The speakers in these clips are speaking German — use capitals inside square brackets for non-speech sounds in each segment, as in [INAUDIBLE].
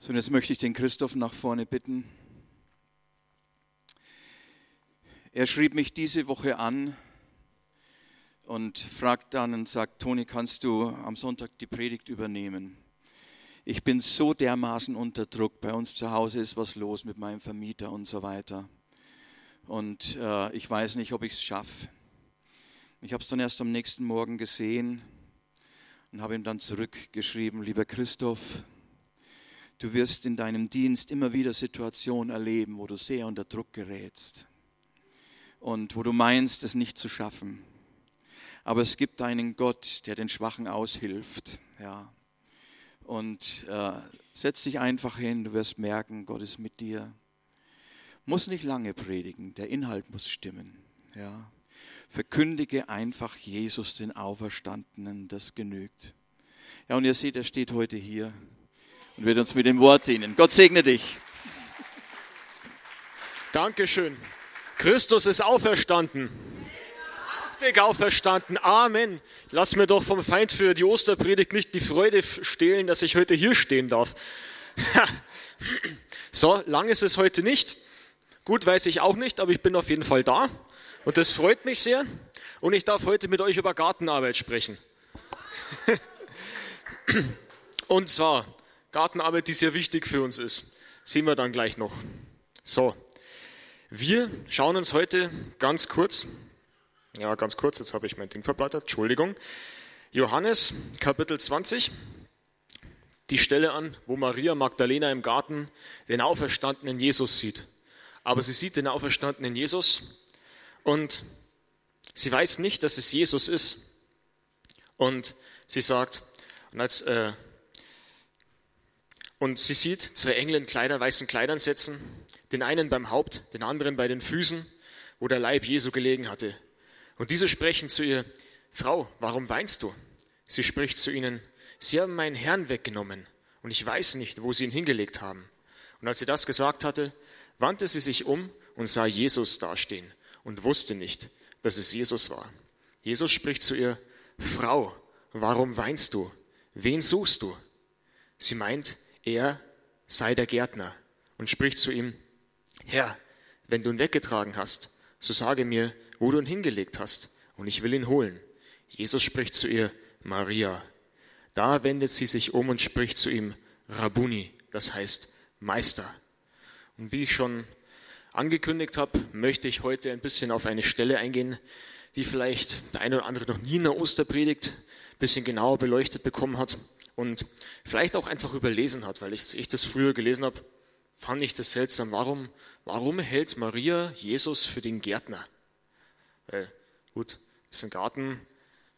So, und jetzt möchte ich den Christoph nach vorne bitten. Er schrieb mich diese Woche an und fragt dann und sagt, Toni, kannst du am Sonntag die Predigt übernehmen? Ich bin so dermaßen unter Druck. Bei uns zu Hause ist was los mit meinem Vermieter und so weiter. Und äh, ich weiß nicht, ob ich es schaffe. Ich habe es dann erst am nächsten Morgen gesehen und habe ihm dann zurückgeschrieben, lieber Christoph, du wirst in deinem Dienst immer wieder Situationen erleben, wo du sehr unter Druck gerätst und wo du meinst, es nicht zu schaffen. Aber es gibt einen Gott, der den Schwachen aushilft. Ja. Und äh, setz dich einfach hin, du wirst merken, Gott ist mit dir. Muss nicht lange predigen, der Inhalt muss stimmen. Ja. Verkündige einfach Jesus, den Auferstandenen, das genügt. Ja, und ihr seht, er steht heute hier und wird uns mit dem Wort dienen. Gott segne dich. Dankeschön. Christus ist auferstanden. Wahrhaftig auferstanden. Amen. Lass mir doch vom Feind für die Osterpredigt nicht die Freude stehlen, dass ich heute hier stehen darf. so, lang ist es heute nicht. Gut, weiß ich auch nicht, aber ich bin auf jeden Fall da. Und das freut mich sehr. Und ich darf heute mit euch über Gartenarbeit sprechen. [LAUGHS] Und zwar Gartenarbeit, die sehr wichtig für uns ist. Sehen wir dann gleich noch. So, wir schauen uns heute ganz kurz, ja ganz kurz, jetzt habe ich mein Ding verblättert, Entschuldigung, Johannes Kapitel 20, die Stelle an, wo Maria Magdalena im Garten den auferstandenen Jesus sieht. Aber sie sieht den auferstandenen Jesus und sie weiß nicht, dass es Jesus ist. Und sie sagt, und, als, äh, und sie sieht zwei Engel in Kleidern, weißen Kleidern sitzen, den einen beim Haupt, den anderen bei den Füßen, wo der Leib Jesu gelegen hatte. Und diese sprechen zu ihr, Frau, warum weinst du? Sie spricht zu ihnen, Sie haben meinen Herrn weggenommen und ich weiß nicht, wo Sie ihn hingelegt haben. Und als sie das gesagt hatte, wandte sie sich um und sah Jesus dastehen und wusste nicht, dass es Jesus war. Jesus spricht zu ihr, Frau, warum weinst du? Wen suchst du? Sie meint, er sei der Gärtner und spricht zu ihm, Herr, wenn du ihn weggetragen hast, so sage mir, wo du ihn hingelegt hast, und ich will ihn holen. Jesus spricht zu ihr, Maria. Da wendet sie sich um und spricht zu ihm, Rabuni, das heißt Meister. Und wie ich schon angekündigt habe, möchte ich heute ein bisschen auf eine Stelle eingehen, die vielleicht der eine oder andere noch nie in der Osterpredigt ein bisschen genauer beleuchtet bekommen hat und vielleicht auch einfach überlesen hat, weil ich, ich das früher gelesen habe, fand ich das seltsam. Warum, warum hält Maria Jesus für den Gärtner? Weil, gut, ist ein Garten,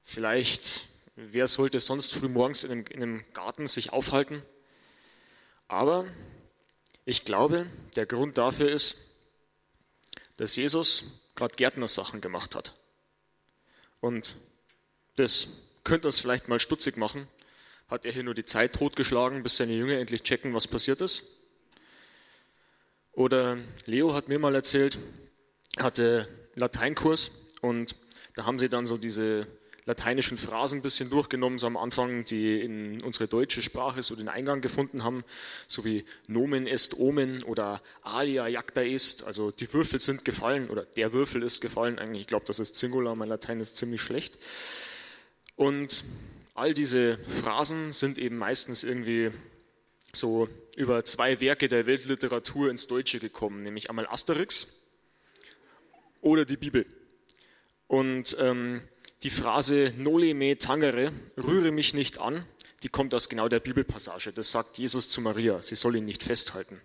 vielleicht, wer sollte sonst früh morgens in einem, in einem Garten sich aufhalten? Aber ich glaube, der Grund dafür ist, dass Jesus gerade Gärtnersachen gemacht hat. Und das könnte uns vielleicht mal stutzig machen. Hat er hier nur die Zeit totgeschlagen, bis seine Jünger endlich checken, was passiert ist? Oder Leo hat mir mal erzählt, hatte Lateinkurs und da haben sie dann so diese lateinischen Phrasen ein bisschen durchgenommen, so am Anfang, die in unsere deutsche Sprache so den Eingang gefunden haben, so wie Nomen est Omen oder Alia jacta est, also die Würfel sind gefallen oder der Würfel ist gefallen, eigentlich, ich glaube, das ist Singular, mein Latein ist ziemlich schlecht. Und all diese Phrasen sind eben meistens irgendwie so über zwei Werke der Weltliteratur ins Deutsche gekommen, nämlich einmal Asterix oder die Bibel. Und ähm, die Phrase Noli me tangere, rühre mich nicht an, die kommt aus genau der Bibelpassage. Das sagt Jesus zu Maria, sie soll ihn nicht festhalten.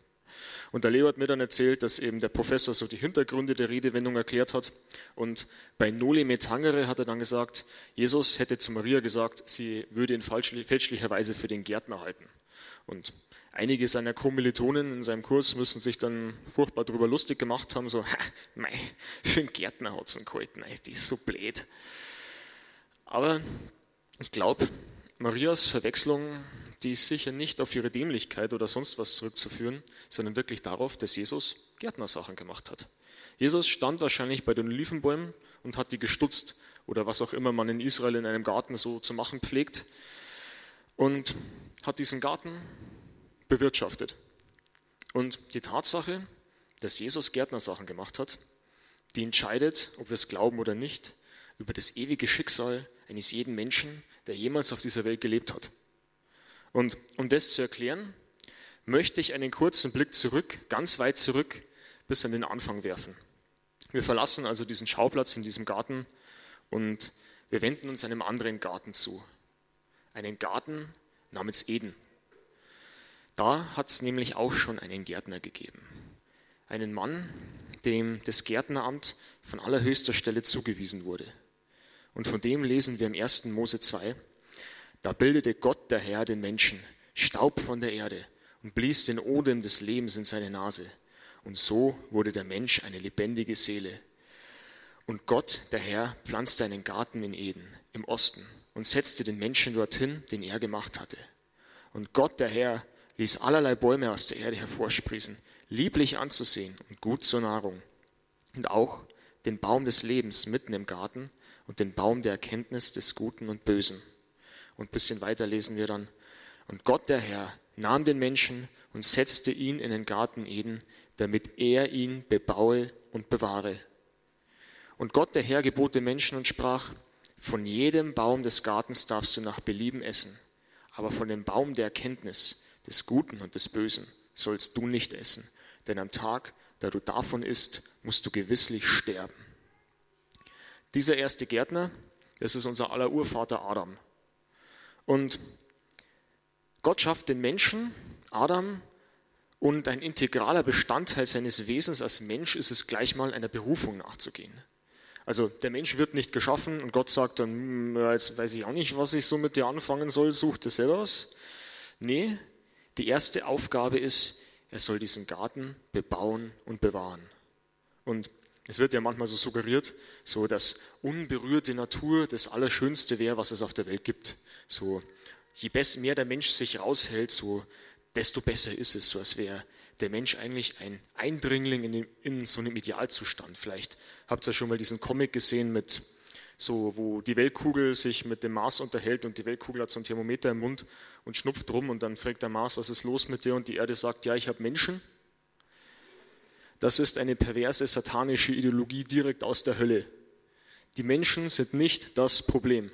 Und der Leo hat mir dann erzählt, dass eben der Professor so die Hintergründe der Redewendung erklärt hat. Und bei Noli me tangere hat er dann gesagt, Jesus hätte zu Maria gesagt, sie würde ihn fälschlicherweise für den Gärtner halten. Und einige seiner Kommilitonen in seinem Kurs müssen sich dann furchtbar darüber lustig gemacht haben, so, [LAUGHS] mei, für einen Gärtner hat es einen gehalten, die ist so blöd. Aber ich glaube, Marias Verwechslung, die ist sicher nicht auf ihre Dämlichkeit oder sonst was zurückzuführen, sondern wirklich darauf, dass Jesus Gärtnersachen gemacht hat. Jesus stand wahrscheinlich bei den Olivenbäumen und hat die gestutzt oder was auch immer man in Israel in einem Garten so zu machen pflegt und hat diesen Garten bewirtschaftet. Und die Tatsache, dass Jesus Gärtnersachen gemacht hat, die entscheidet, ob wir es glauben oder nicht, über das ewige Schicksal eines jeden Menschen, der jemals auf dieser Welt gelebt hat. Und um das zu erklären, möchte ich einen kurzen Blick zurück, ganz weit zurück, bis an den Anfang werfen. Wir verlassen also diesen Schauplatz in diesem Garten und wir wenden uns einem anderen Garten zu. Einen Garten namens Eden. Da hat es nämlich auch schon einen Gärtner gegeben. Einen Mann, dem das Gärtneramt von allerhöchster Stelle zugewiesen wurde. Und von dem lesen wir im 1. Mose 2. Da bildete Gott der Herr den Menschen, Staub von der Erde, und blies den Odem des Lebens in seine Nase. Und so wurde der Mensch eine lebendige Seele. Und Gott, der Herr, pflanzte einen Garten in Eden im Osten und setzte den Menschen dorthin, den er gemacht hatte. Und Gott, der Herr, ließ allerlei Bäume aus der Erde hervorsprießen, lieblich anzusehen und gut zur Nahrung. Und auch den Baum des Lebens mitten im Garten und den Baum der Erkenntnis des Guten und Bösen. Und ein bisschen weiter lesen wir dann, und Gott, der Herr, nahm den Menschen und setzte ihn in den Garten Eden, damit er ihn bebaue und bewahre. Und Gott, der Herr, gebot den Menschen und sprach, von jedem Baum des Gartens darfst du nach Belieben essen, aber von dem Baum der Erkenntnis des Guten und des Bösen sollst du nicht essen, denn am Tag, da du davon isst, musst du gewisslich sterben. Dieser erste Gärtner, das ist unser aller Urvater Adam. Und Gott schafft den Menschen, Adam, und ein integraler Bestandteil seines Wesens als Mensch ist es gleich mal einer Berufung nachzugehen. Also der Mensch wird nicht geschaffen und Gott sagt dann, hm, jetzt weiß ich auch nicht, was ich so mit dir anfangen soll, such dir selber aus. Nee, die erste Aufgabe ist, er soll diesen Garten bebauen und bewahren. Und es wird ja manchmal so suggeriert, so dass unberührte Natur das Allerschönste wäre, was es auf der Welt gibt. So, je mehr der Mensch sich raushält, so desto besser ist es, so als wäre der Mensch eigentlich ein Eindringling in, in so einem Idealzustand. Vielleicht habt ihr schon mal diesen Comic gesehen mit so, wo die Weltkugel sich mit dem Mars unterhält und die Weltkugel hat so ein Thermometer im Mund und schnupft rum und dann fragt der Mars, was ist los mit dir? Und die Erde sagt, ja, ich habe Menschen. Das ist eine perverse satanische Ideologie direkt aus der Hölle. Die Menschen sind nicht das Problem.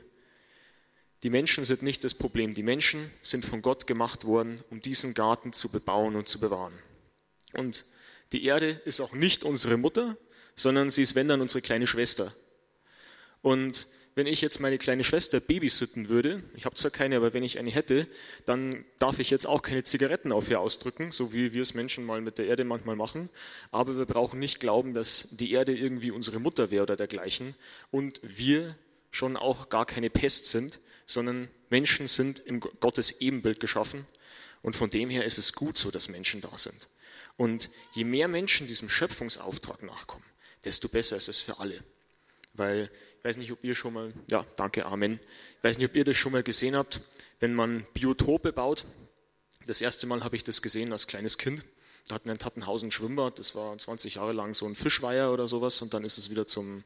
Die Menschen sind nicht das Problem. Die Menschen sind von Gott gemacht worden, um diesen Garten zu bebauen und zu bewahren. Und die Erde ist auch nicht unsere Mutter, sondern sie ist, wenn dann, unsere kleine Schwester. Und wenn ich jetzt meine kleine Schwester babysitten würde, ich habe zwar keine, aber wenn ich eine hätte, dann darf ich jetzt auch keine Zigaretten auf ihr ausdrücken, so wie wir es Menschen mal mit der Erde manchmal machen. Aber wir brauchen nicht glauben, dass die Erde irgendwie unsere Mutter wäre oder dergleichen und wir schon auch gar keine Pest sind, sondern Menschen sind im Gottes Ebenbild geschaffen und von dem her ist es gut so, dass Menschen da sind. Und je mehr Menschen diesem Schöpfungsauftrag nachkommen, desto besser ist es für alle. Weil, ich weiß nicht, ob ihr schon mal, ja, danke, Amen. Ich weiß nicht, ob ihr das schon mal gesehen habt, wenn man Biotope baut. Das erste Mal habe ich das gesehen als kleines Kind. Da hatten wir in Tattenhausen ein Schwimmbad, das war 20 Jahre lang so ein Fischweiher oder sowas und dann ist es wieder zum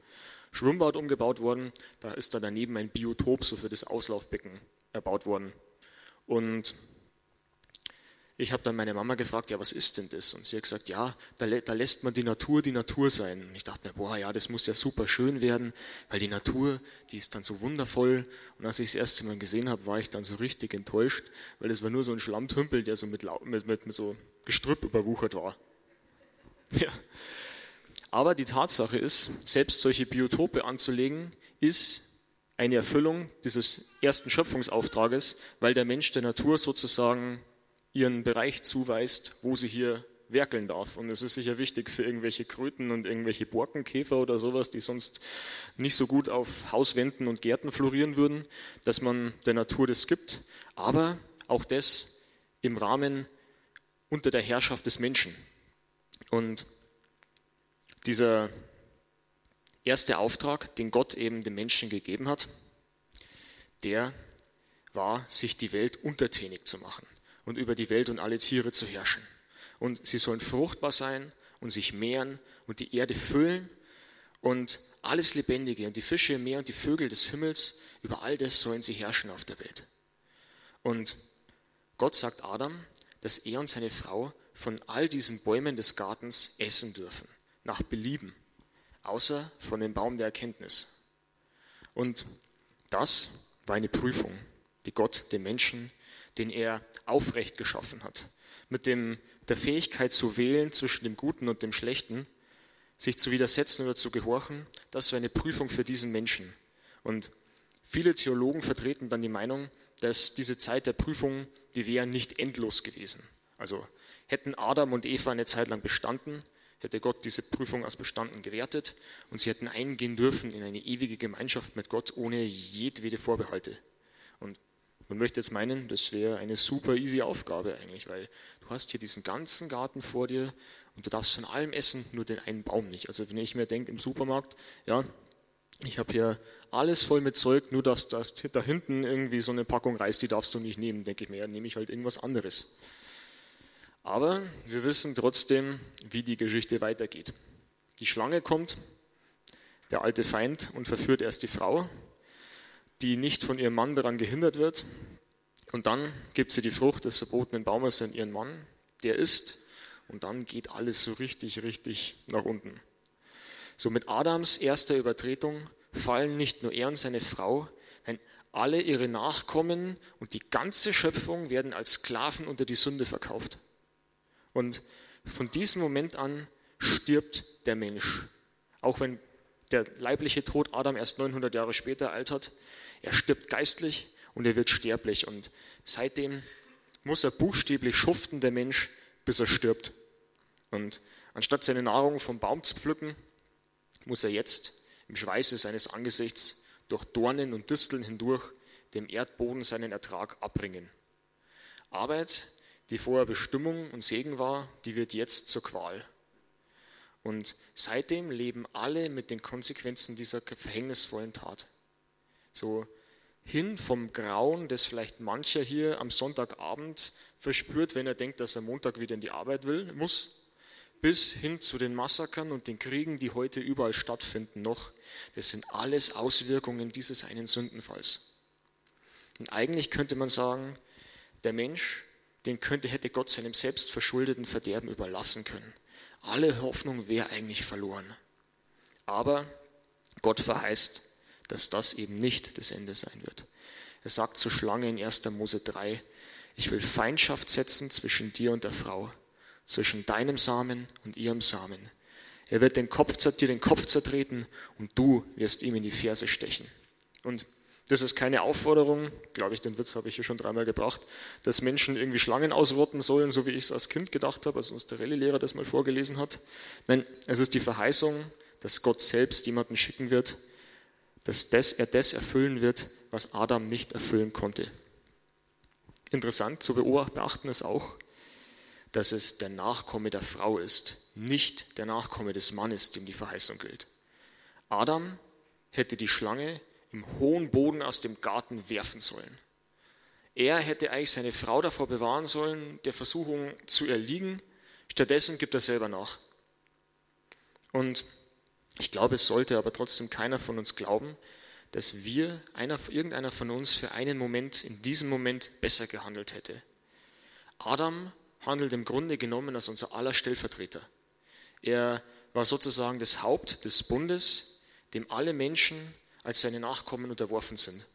Schwimmbad umgebaut worden. Da ist da daneben ein Biotop so für das Auslaufbecken erbaut worden. Und ich habe dann meine Mama gefragt, ja, was ist denn das? Und sie hat gesagt, ja, da, da, lässt man die Natur die Natur sein. Und ich dachte mir, boah, ja, das muss ja super schön werden, weil die Natur, die ist dann so wundervoll. Und als ich das erste Mal gesehen habe, war ich dann so richtig enttäuscht, weil es war nur so ein Schlammtümpel, der so mit, mit, mit, mit so Gestrüpp überwuchert war. [LAUGHS] Ja. Aber die Tatsache ist, selbst solche Biotope anzulegen, ist eine Erfüllung dieses ersten Schöpfungsauftrages, weil der Mensch der Natur sozusagen ihren Bereich zuweist, wo sie hier werkeln darf. Und es ist sicher wichtig für irgendwelche Kröten und irgendwelche Borkenkäfer oder sowas, die sonst nicht so gut auf Hauswänden und Gärten florieren würden, dass man der Natur das gibt. Aber auch das im Rahmen unter der Herrschaft des Menschen. Und dieser erste Auftrag, den Gott eben dem Menschen gegeben hat, der war, sich die Welt untertänig zu machen und über die Welt und alle Tiere zu herrschen. Und sie sollen fruchtbar sein und sich mehren und die Erde füllen und alles Lebendige und die Fische im Meer und die Vögel des Himmels, über all das sollen sie herrschen auf der Welt. Und Gott sagt Adam, dass er und seine Frau von all diesen Bäumen des Gartens essen dürfen, nach Belieben, außer von dem Baum der Erkenntnis. Und das war eine Prüfung, die Gott dem Menschen, den er aufrecht geschaffen hat, mit dem, der Fähigkeit zu wählen zwischen dem Guten und dem Schlechten, sich zu widersetzen oder zu gehorchen, das war eine Prüfung für diesen Menschen. Und viele Theologen vertreten dann die Meinung, dass diese Zeit der Prüfung, die wäre nicht endlos gewesen. Also hätten Adam und Eva eine Zeit lang bestanden, hätte Gott diese Prüfung als bestanden gewertet und sie hätten eingehen dürfen in eine ewige Gemeinschaft mit Gott ohne jedwede Vorbehalte. Und man möchte jetzt meinen, das wäre eine super easy Aufgabe eigentlich, weil du hast hier diesen ganzen Garten vor dir und du darfst von allem essen, nur den einen Baum nicht. Also wenn ich mir denke im Supermarkt, ja, ich habe hier alles voll mit Zeug, nur darfst da, da hinten irgendwie so eine Packung Reis, die darfst du nicht nehmen, denke ich mir, ja, nehme ich halt irgendwas anderes. Aber wir wissen trotzdem, wie die Geschichte weitergeht. Die Schlange kommt, der alte Feind, und verführt erst die Frau, die nicht von ihrem Mann daran gehindert wird. Und dann gibt sie die Frucht des verbotenen Baumes an ihren Mann, der isst, und dann geht alles so richtig, richtig nach unten. So mit Adams erster Übertretung fallen nicht nur er und seine Frau, nein, alle ihre Nachkommen und die ganze Schöpfung werden als Sklaven unter die Sünde verkauft. Und von diesem Moment an stirbt der Mensch. Auch wenn der leibliche Tod Adam erst 900 Jahre später altert, er stirbt geistlich und er wird sterblich. Und seitdem muss er buchstäblich schuften, der Mensch, bis er stirbt. Und anstatt seine Nahrung vom Baum zu pflücken, muss er jetzt im Schweiße seines Angesichts durch Dornen und Disteln hindurch dem Erdboden seinen Ertrag abbringen. Arbeit, die vorher Bestimmung und Segen war, die wird jetzt zur Qual. Und seitdem leben alle mit den Konsequenzen dieser verhängnisvollen Tat. So hin vom Grauen, das vielleicht mancher hier am Sonntagabend verspürt, wenn er denkt, dass er Montag wieder in die Arbeit will, muss, bis hin zu den Massakern und den Kriegen, die heute überall stattfinden noch. Das sind alles Auswirkungen dieses einen Sündenfalls. Und eigentlich könnte man sagen, der Mensch, den könnte, hätte Gott seinem selbstverschuldeten Verderben überlassen können. Alle Hoffnung wäre eigentlich verloren. Aber Gott verheißt, dass das eben nicht das Ende sein wird. Er sagt zur Schlange in 1. Mose 3, ich will Feindschaft setzen zwischen dir und der Frau zwischen deinem Samen und ihrem Samen. Er wird den Kopf, dir den Kopf zertreten und du wirst ihm in die Ferse stechen. Und das ist keine Aufforderung, glaube ich, den Witz habe ich hier schon dreimal gebracht, dass Menschen irgendwie Schlangen ausrotten sollen, so wie ich es als Kind gedacht habe, als uns der Rallye-Lehrer das mal vorgelesen hat. Nein, es ist die Verheißung, dass Gott selbst jemanden schicken wird, dass das, er das erfüllen wird, was Adam nicht erfüllen konnte. Interessant zu beachten ist auch, dass es der Nachkomme der Frau ist, nicht der Nachkomme des Mannes, dem die Verheißung gilt. Adam hätte die Schlange im hohen Boden aus dem Garten werfen sollen. Er hätte eigentlich seine Frau davor bewahren sollen, der Versuchung zu erliegen. Stattdessen gibt er selber nach. Und ich glaube, es sollte aber trotzdem keiner von uns glauben, dass wir, einer, irgendeiner von uns, für einen Moment, in diesem Moment besser gehandelt hätte. Adam handelt im Grunde genommen als unser aller Stellvertreter. Er war sozusagen das Haupt des Bundes, dem alle Menschen als seine Nachkommen unterworfen sind.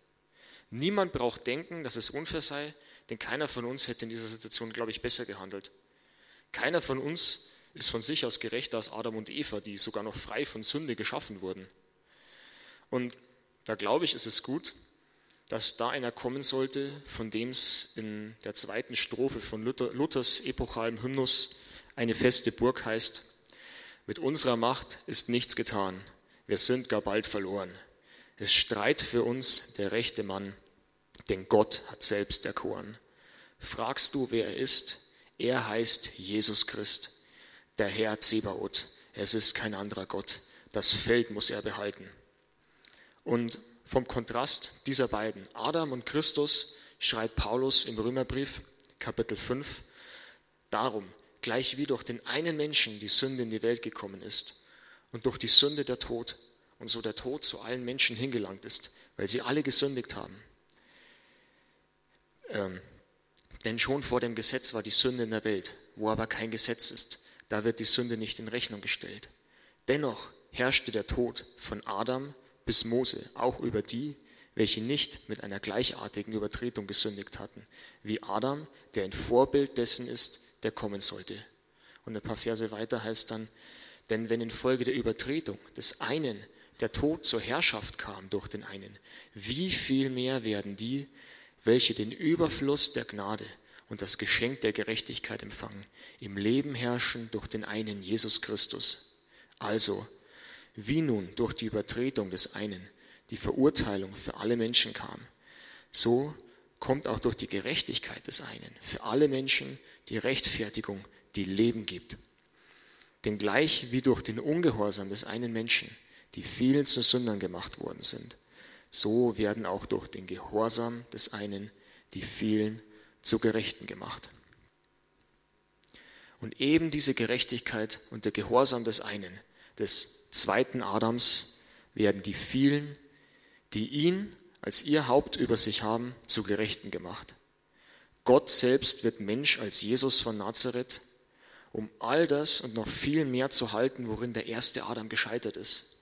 Niemand braucht denken, dass es unfair sei, denn keiner von uns hätte in dieser Situation, glaube ich, besser gehandelt. Keiner von uns ist von sich aus gerechter als Adam und Eva, die sogar noch frei von Sünde geschaffen wurden. Und da glaube ich, ist es gut, dass da einer kommen sollte, von dem es in der zweiten Strophe von Luther, Luthers epochalen Hymnus eine feste Burg heißt, mit unserer Macht ist nichts getan, wir sind gar bald verloren. Es streit für uns der rechte Mann, denn Gott hat selbst erkoren. Fragst du, wer er ist? Er heißt Jesus Christ, der Herr Zebaoth. Es ist kein anderer Gott. Das Feld muss er behalten. Und vom Kontrast dieser beiden, Adam und Christus, schreibt Paulus im Römerbrief Kapitel 5, darum, gleich wie durch den einen Menschen die Sünde in die Welt gekommen ist und durch die Sünde der Tod und so der Tod zu allen Menschen hingelangt ist, weil sie alle gesündigt haben. Ähm, Denn schon vor dem Gesetz war die Sünde in der Welt, wo aber kein Gesetz ist, da wird die Sünde nicht in Rechnung gestellt. Dennoch herrschte der Tod von Adam bis Mose auch über die, welche nicht mit einer gleichartigen Übertretung gesündigt hatten, wie Adam, der ein Vorbild dessen ist, der kommen sollte. Und ein paar Verse weiter heißt dann, denn wenn infolge der Übertretung des einen der Tod zur Herrschaft kam durch den einen, wie viel mehr werden die, welche den Überfluss der Gnade und das Geschenk der Gerechtigkeit empfangen, im Leben herrschen durch den einen Jesus Christus. Also, wie nun durch die Übertretung des einen die Verurteilung für alle Menschen kam, so kommt auch durch die Gerechtigkeit des einen für alle Menschen die Rechtfertigung, die Leben gibt. Denn gleich wie durch den Ungehorsam des einen Menschen die vielen zu Sündern gemacht worden sind, so werden auch durch den Gehorsam des einen die vielen zu Gerechten gemacht. Und eben diese Gerechtigkeit und der Gehorsam des einen, des zweiten Adams, werden die vielen, die ihn als ihr Haupt über sich haben, zu Gerechten gemacht. Gott selbst wird Mensch als Jesus von Nazareth, um all das und noch viel mehr zu halten, worin der erste Adam gescheitert ist.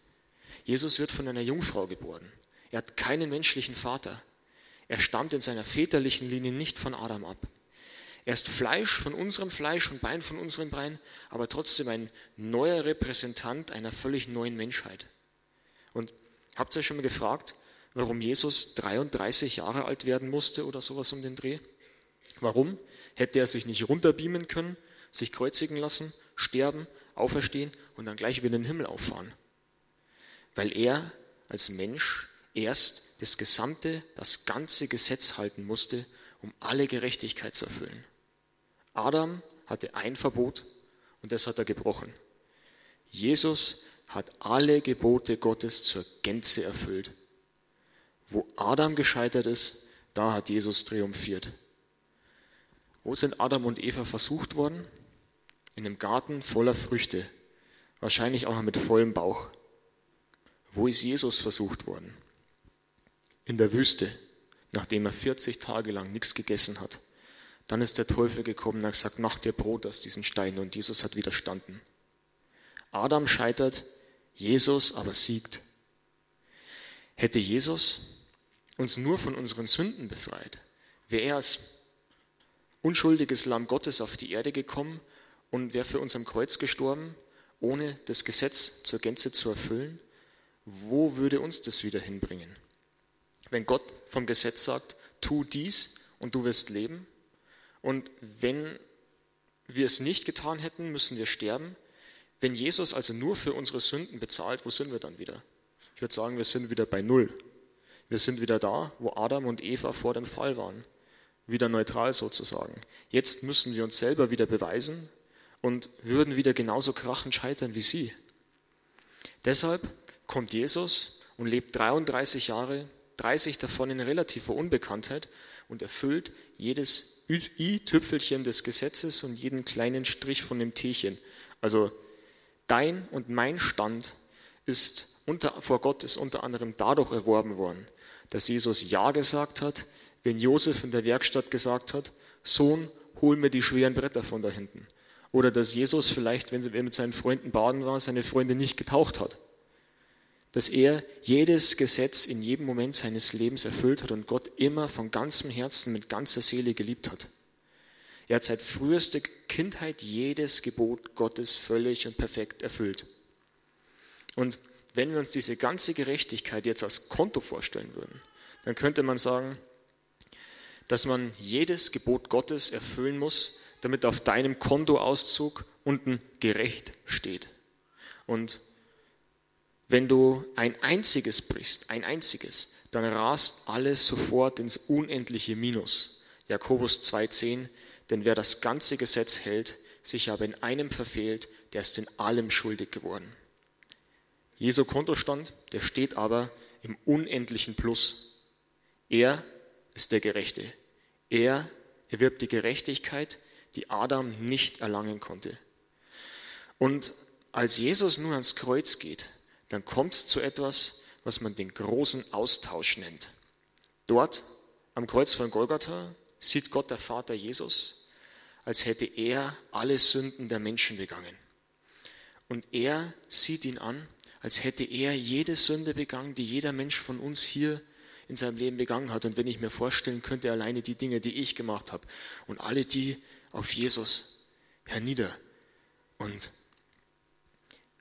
Jesus wird von einer Jungfrau geboren. Er hat keinen menschlichen Vater. Er stammt in seiner väterlichen Linie nicht von Adam ab. Er ist Fleisch von unserem Fleisch und Bein von unserem Bein, aber trotzdem ein neuer Repräsentant einer völlig neuen Menschheit. Und habt ihr euch schon mal gefragt, warum Jesus 33 Jahre alt werden musste oder sowas um den Dreh? Warum? Hätte er sich nicht runterbeamen können, sich kreuzigen lassen, sterben, auferstehen und dann gleich wieder in den Himmel auffahren? Weil er als Mensch erst das gesamte, das ganze Gesetz halten musste, um alle Gerechtigkeit zu erfüllen. Adam hatte ein Verbot und das hat er gebrochen. Jesus hat alle Gebote Gottes zur Gänze erfüllt. Wo Adam gescheitert ist, da hat Jesus triumphiert. Wo sind Adam und Eva versucht worden? In einem Garten voller Früchte, wahrscheinlich auch noch mit vollem Bauch. Wo ist Jesus versucht worden? in der Wüste, nachdem er 40 Tage lang nichts gegessen hat. Dann ist der Teufel gekommen und hat gesagt, mach dir Brot aus diesen Steinen. Und Jesus hat widerstanden. Adam scheitert, Jesus aber siegt. Hätte Jesus uns nur von unseren Sünden befreit, wäre er als unschuldiges Lamm Gottes auf die Erde gekommen und wäre für uns am Kreuz gestorben, ohne das Gesetz zur Gänze zu erfüllen, wo würde uns das wieder hinbringen? Wenn Gott vom Gesetz sagt, tu dies und du wirst leben. Und wenn wir es nicht getan hätten, müssen wir sterben. Wenn Jesus also nur für unsere Sünden bezahlt, wo sind wir dann wieder? Ich würde sagen, wir sind wieder bei Null. Wir sind wieder da, wo Adam und Eva vor dem Fall waren. Wieder neutral sozusagen. Jetzt müssen wir uns selber wieder beweisen und würden wieder genauso krachend scheitern wie sie. Deshalb kommt Jesus und lebt 33 Jahre 30 davon in relativer Unbekanntheit und erfüllt jedes i-Tüpfelchen des Gesetzes und jeden kleinen Strich von dem Tierchen. Also dein und mein Stand ist unter, vor Gott ist unter anderem dadurch erworben worden, dass Jesus Ja gesagt hat, wenn Josef in der Werkstatt gesagt hat, Sohn, hol mir die schweren Bretter von da hinten. Oder dass Jesus vielleicht, wenn er mit seinen Freunden baden war, seine Freunde nicht getaucht hat dass er jedes Gesetz in jedem Moment seines Lebens erfüllt hat und Gott immer von ganzem Herzen, mit ganzer Seele geliebt hat. Er hat seit frühester Kindheit jedes Gebot Gottes völlig und perfekt erfüllt. Und wenn wir uns diese ganze Gerechtigkeit jetzt als Konto vorstellen würden, dann könnte man sagen, dass man jedes Gebot Gottes erfüllen muss, damit auf deinem Kontoauszug unten gerecht steht. Und wenn du ein einziges brichst, ein einziges, dann rast alles sofort ins unendliche Minus. Jakobus 2,10, denn wer das ganze Gesetz hält, sich aber in einem verfehlt, der ist in allem schuldig geworden. Jesu Kontostand, der steht aber im unendlichen Plus. Er ist der Gerechte. Er erwirbt die Gerechtigkeit, die Adam nicht erlangen konnte. Und als Jesus nur ans Kreuz geht, dann kommt es zu etwas, was man den großen Austausch nennt. Dort am Kreuz von Golgatha, sieht Gott der Vater Jesus, als hätte er alle Sünden der Menschen begangen. Und er sieht ihn an, als hätte er jede Sünde begangen, die jeder Mensch von uns hier in seinem Leben begangen hat. Und wenn ich mir vorstellen könnte, alleine die Dinge, die ich gemacht habe und alle die auf Jesus hernieder. Und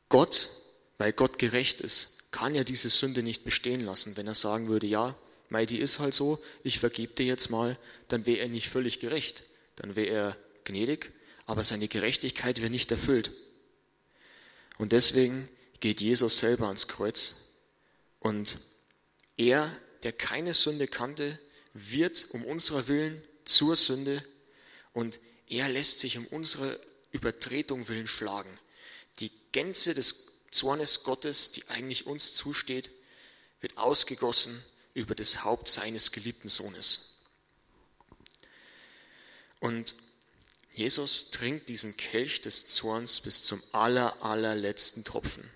Gott, weil Gott gerecht ist, kann ja diese Sünde nicht bestehen lassen. Wenn er sagen würde, ja, Mei, die ist halt so, ich vergebe dir jetzt mal, dann wäre er nicht völlig gerecht. Dann wäre er gnädig, aber seine Gerechtigkeit wäre nicht erfüllt. Und deswegen geht Jesus selber ans Kreuz und er, der keine Sünde kannte, wird um unserer Willen zur Sünde und er lässt sich um unsere Übertretung willen schlagen. Die Gänze des Zornes Gottes, die eigentlich uns zusteht, wird ausgegossen über das Haupt seines geliebten Sohnes. Und Jesus trinkt diesen Kelch des Zorns bis zum aller, allerletzten Tropfen.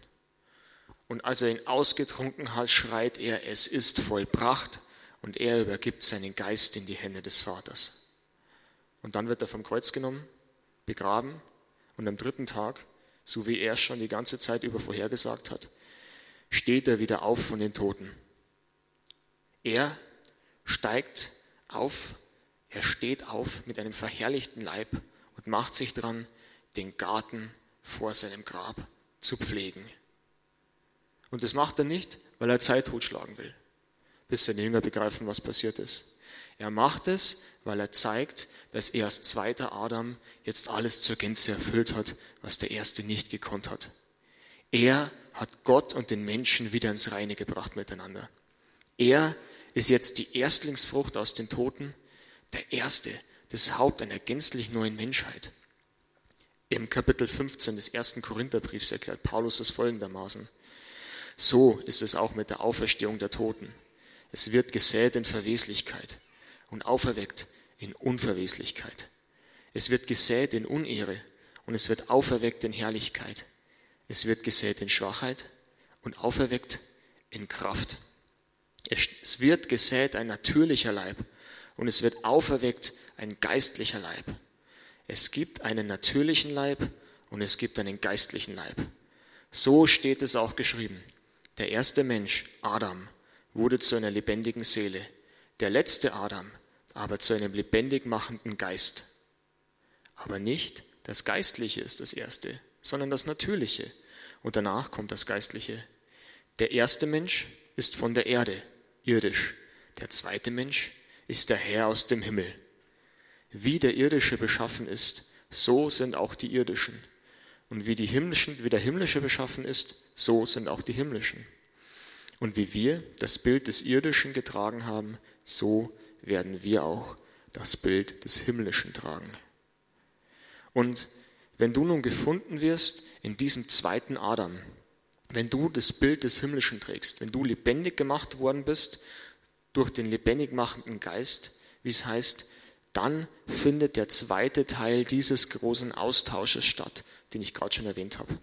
Und als er ihn ausgetrunken hat, schreit er, es ist vollbracht, und er übergibt seinen Geist in die Hände des Vaters. Und dann wird er vom Kreuz genommen, begraben, und am dritten Tag, so wie er schon die ganze Zeit über vorhergesagt hat, steht er wieder auf von den Toten. Er steigt auf, er steht auf mit einem verherrlichten Leib und macht sich dran, den Garten vor seinem Grab zu pflegen. Und das macht er nicht, weil er Zeit totschlagen will, bis seine Jünger begreifen, was passiert ist. Er macht es, weil er zeigt, dass er als zweiter Adam jetzt alles zur Gänze erfüllt hat, was der erste nicht gekonnt hat. Er hat Gott und den Menschen wieder ins Reine gebracht miteinander. Er ist jetzt die Erstlingsfrucht aus den Toten, der Erste, das Haupt einer gänzlich neuen Menschheit. Im Kapitel 15 des ersten Korintherbriefs erklärt Paulus es folgendermaßen. So ist es auch mit der Auferstehung der Toten. Es wird gesät in Verweslichkeit und auferweckt in Unverweslichkeit. Es wird gesät in Unehre und es wird auferweckt in Herrlichkeit. Es wird gesät in Schwachheit und auferweckt in Kraft. Es wird gesät ein natürlicher Leib und es wird auferweckt ein geistlicher Leib. Es gibt einen natürlichen Leib und es gibt einen geistlichen Leib. So steht es auch geschrieben. Der erste Mensch, Adam, wurde zu einer lebendigen Seele. Der letzte Adam aber zu einem lebendig machenden Geist. Aber nicht das Geistliche ist das Erste, sondern das Natürliche. Und danach kommt das Geistliche. Der erste Mensch ist von der Erde, irdisch. Der zweite Mensch ist der Herr aus dem Himmel. Wie der irdische beschaffen ist, so sind auch die irdischen. Und wie, die himmlischen, wie der himmlische beschaffen ist, so sind auch die himmlischen. Und wie wir das Bild des irdischen getragen haben, so werden wir auch das Bild des himmlischen tragen. Und wenn du nun gefunden wirst in diesem zweiten Adam, wenn du das Bild des Himmlischen trägst, wenn du lebendig gemacht worden bist durch den lebendig machenden Geist, wie es heißt, dann findet der zweite Teil dieses großen Austausches statt, den ich gerade schon erwähnt habe.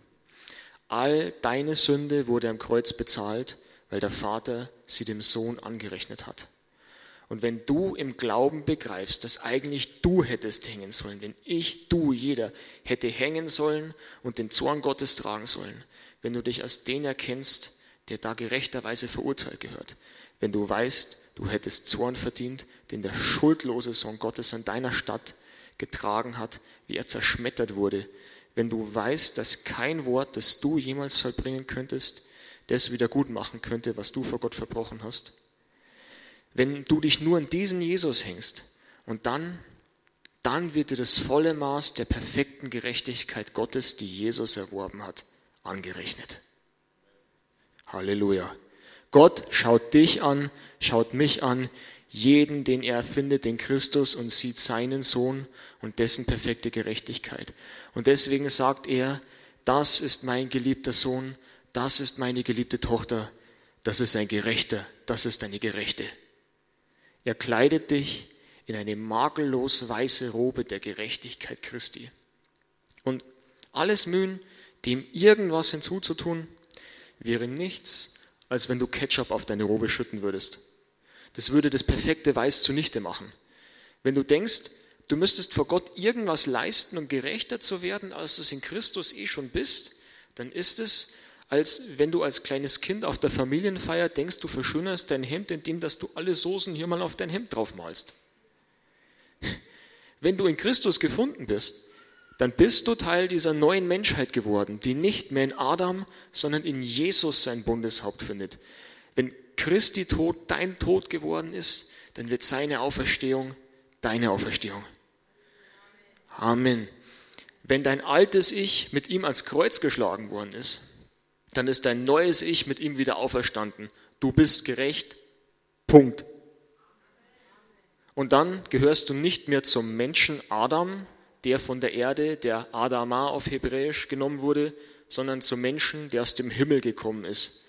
All deine Sünde wurde am Kreuz bezahlt, weil der Vater sie dem Sohn angerechnet hat. Und wenn du im Glauben begreifst, dass eigentlich du hättest hängen sollen, wenn ich, du, jeder hätte hängen sollen und den Zorn Gottes tragen sollen, wenn du dich als den erkennst, der da gerechterweise verurteilt gehört. Wenn du weißt, du hättest Zorn verdient, den der schuldlose Sohn Gottes an deiner Stadt getragen hat, wie er zerschmettert wurde. Wenn du weißt, dass kein Wort, das du jemals vollbringen könntest, das wieder gut machen könnte, was du vor Gott verbrochen hast. Wenn du dich nur an diesen Jesus hängst und dann, dann wird dir das volle Maß der perfekten Gerechtigkeit Gottes, die Jesus erworben hat, angerechnet. Halleluja. Gott schaut dich an, schaut mich an, jeden, den er findet, den Christus und sieht seinen Sohn und dessen perfekte Gerechtigkeit. Und deswegen sagt er, das ist mein geliebter Sohn, das ist meine geliebte Tochter, das ist ein Gerechter, das ist eine Gerechte. Er kleidet dich in eine makellos weiße Robe der Gerechtigkeit Christi. Und alles Mühen, dem irgendwas hinzuzutun, wäre nichts, als wenn du Ketchup auf deine Robe schütten würdest. Das würde das perfekte Weiß zunichte machen. Wenn du denkst, du müsstest vor Gott irgendwas leisten, um gerechter zu werden, als du es in Christus eh schon bist, dann ist es, als wenn du als kleines Kind auf der Familienfeier denkst, du verschönerst dein Hemd, indem dass du alle Soßen hier mal auf dein Hemd draufmalst. Wenn du in Christus gefunden bist, dann bist du Teil dieser neuen Menschheit geworden, die nicht mehr in Adam, sondern in Jesus sein Bundeshaupt findet. Wenn Christi Tod dein Tod geworden ist, dann wird seine Auferstehung deine Auferstehung. Amen. Wenn dein altes Ich mit ihm ans Kreuz geschlagen worden ist, dann ist dein neues Ich mit ihm wieder auferstanden. Du bist gerecht. Punkt. Und dann gehörst du nicht mehr zum Menschen Adam, der von der Erde, der Adama auf Hebräisch genommen wurde, sondern zum Menschen, der aus dem Himmel gekommen ist.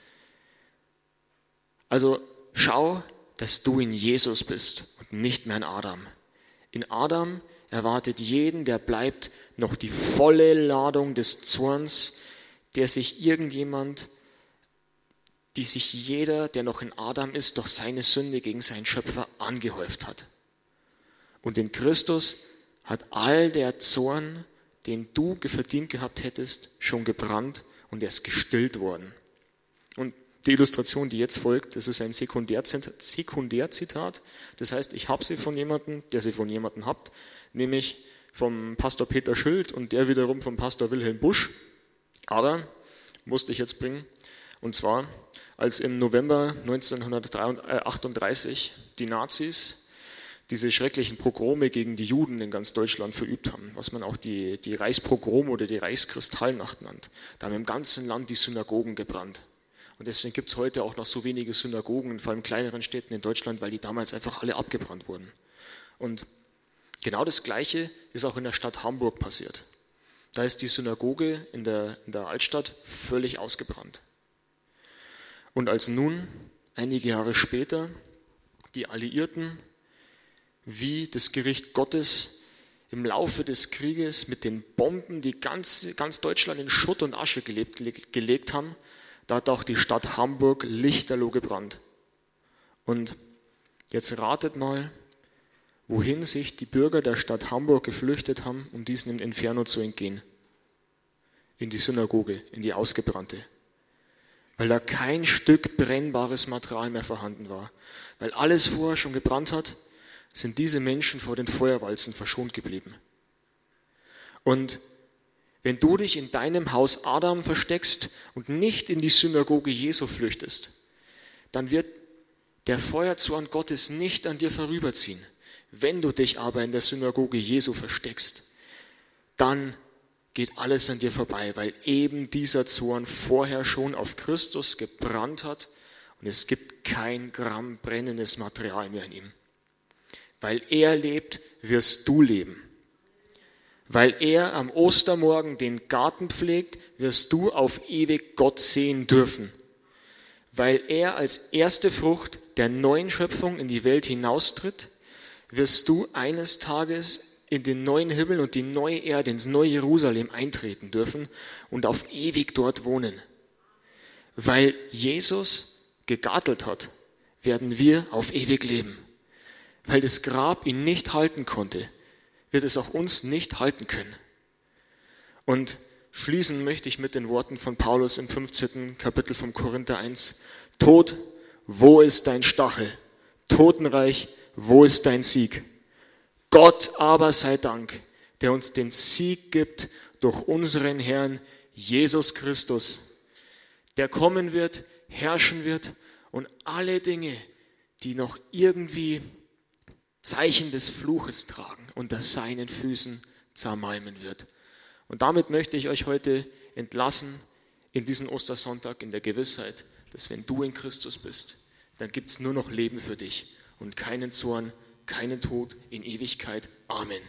Also schau, dass du in Jesus bist und nicht mehr in Adam. In Adam erwartet jeden, der bleibt, noch die volle Ladung des Zorns, der sich irgendjemand, die sich jeder, der noch in Adam ist, durch seine Sünde gegen seinen Schöpfer angehäuft hat. Und in Christus hat all der Zorn, den du verdient gehabt hättest, schon gebrannt und er ist gestillt worden. Und die Illustration, die jetzt folgt, das ist ein Sekundärzitat. Das heißt, ich habe sie von jemandem, der sie von jemandem hat, nämlich vom Pastor Peter Schild und der wiederum vom Pastor Wilhelm Busch. Aber musste ich jetzt bringen. Und zwar, als im November 1938 die Nazis diese schrecklichen Pogrome gegen die Juden in ganz Deutschland verübt haben, was man auch die, die Reichspogrom oder die Reichskristallnacht nennt. Da haben im ganzen Land die Synagogen gebrannt. Und deswegen gibt es heute auch noch so wenige Synagogen, vor allem in kleineren Städten in Deutschland, weil die damals einfach alle abgebrannt wurden. Und genau das Gleiche ist auch in der Stadt Hamburg passiert. Da ist die Synagoge in der, in der Altstadt völlig ausgebrannt. Und als nun, einige Jahre später, die Alliierten wie das Gericht Gottes im Laufe des Krieges mit den Bomben, die ganz, ganz Deutschland in Schutt und Asche gelebt, gelegt haben, da hat auch die Stadt Hamburg lichterloh gebrannt. Und jetzt ratet mal, wohin sich die Bürger der Stadt Hamburg geflüchtet haben, um diesem Inferno zu entgehen. In die Synagoge, in die ausgebrannte. Weil da kein Stück brennbares Material mehr vorhanden war. Weil alles vorher schon gebrannt hat, sind diese Menschen vor den Feuerwalzen verschont geblieben. Und wenn du dich in deinem Haus Adam versteckst und nicht in die Synagoge Jesu flüchtest, dann wird der Feuerzorn Gottes nicht an dir vorüberziehen. Wenn du dich aber in der Synagoge Jesu versteckst, dann geht alles an dir vorbei, weil eben dieser Zorn vorher schon auf Christus gebrannt hat und es gibt kein Gramm brennendes Material mehr in ihm. Weil er lebt, wirst du leben. Weil er am Ostermorgen den Garten pflegt, wirst du auf ewig Gott sehen dürfen. Weil er als erste Frucht der neuen Schöpfung in die Welt hinaustritt, wirst du eines Tages in den neuen Himmel und die neue Erde, ins neue Jerusalem eintreten dürfen und auf ewig dort wohnen. Weil Jesus gegartelt hat, werden wir auf ewig leben. Weil das Grab ihn nicht halten konnte, wird es auch uns nicht halten können. Und schließen möchte ich mit den Worten von Paulus im 15. Kapitel vom Korinther 1. Tod, wo ist dein Stachel? Totenreich, wo ist dein Sieg? Gott aber sei Dank, der uns den Sieg gibt durch unseren Herrn Jesus Christus, der kommen wird, herrschen wird und alle Dinge, die noch irgendwie Zeichen des Fluches tragen, unter seinen Füßen zermalmen wird. Und damit möchte ich euch heute entlassen in diesen Ostersonntag in der Gewissheit, dass wenn du in Christus bist, dann gibt es nur noch Leben für dich und keinen Zorn, keinen Tod in Ewigkeit. Amen.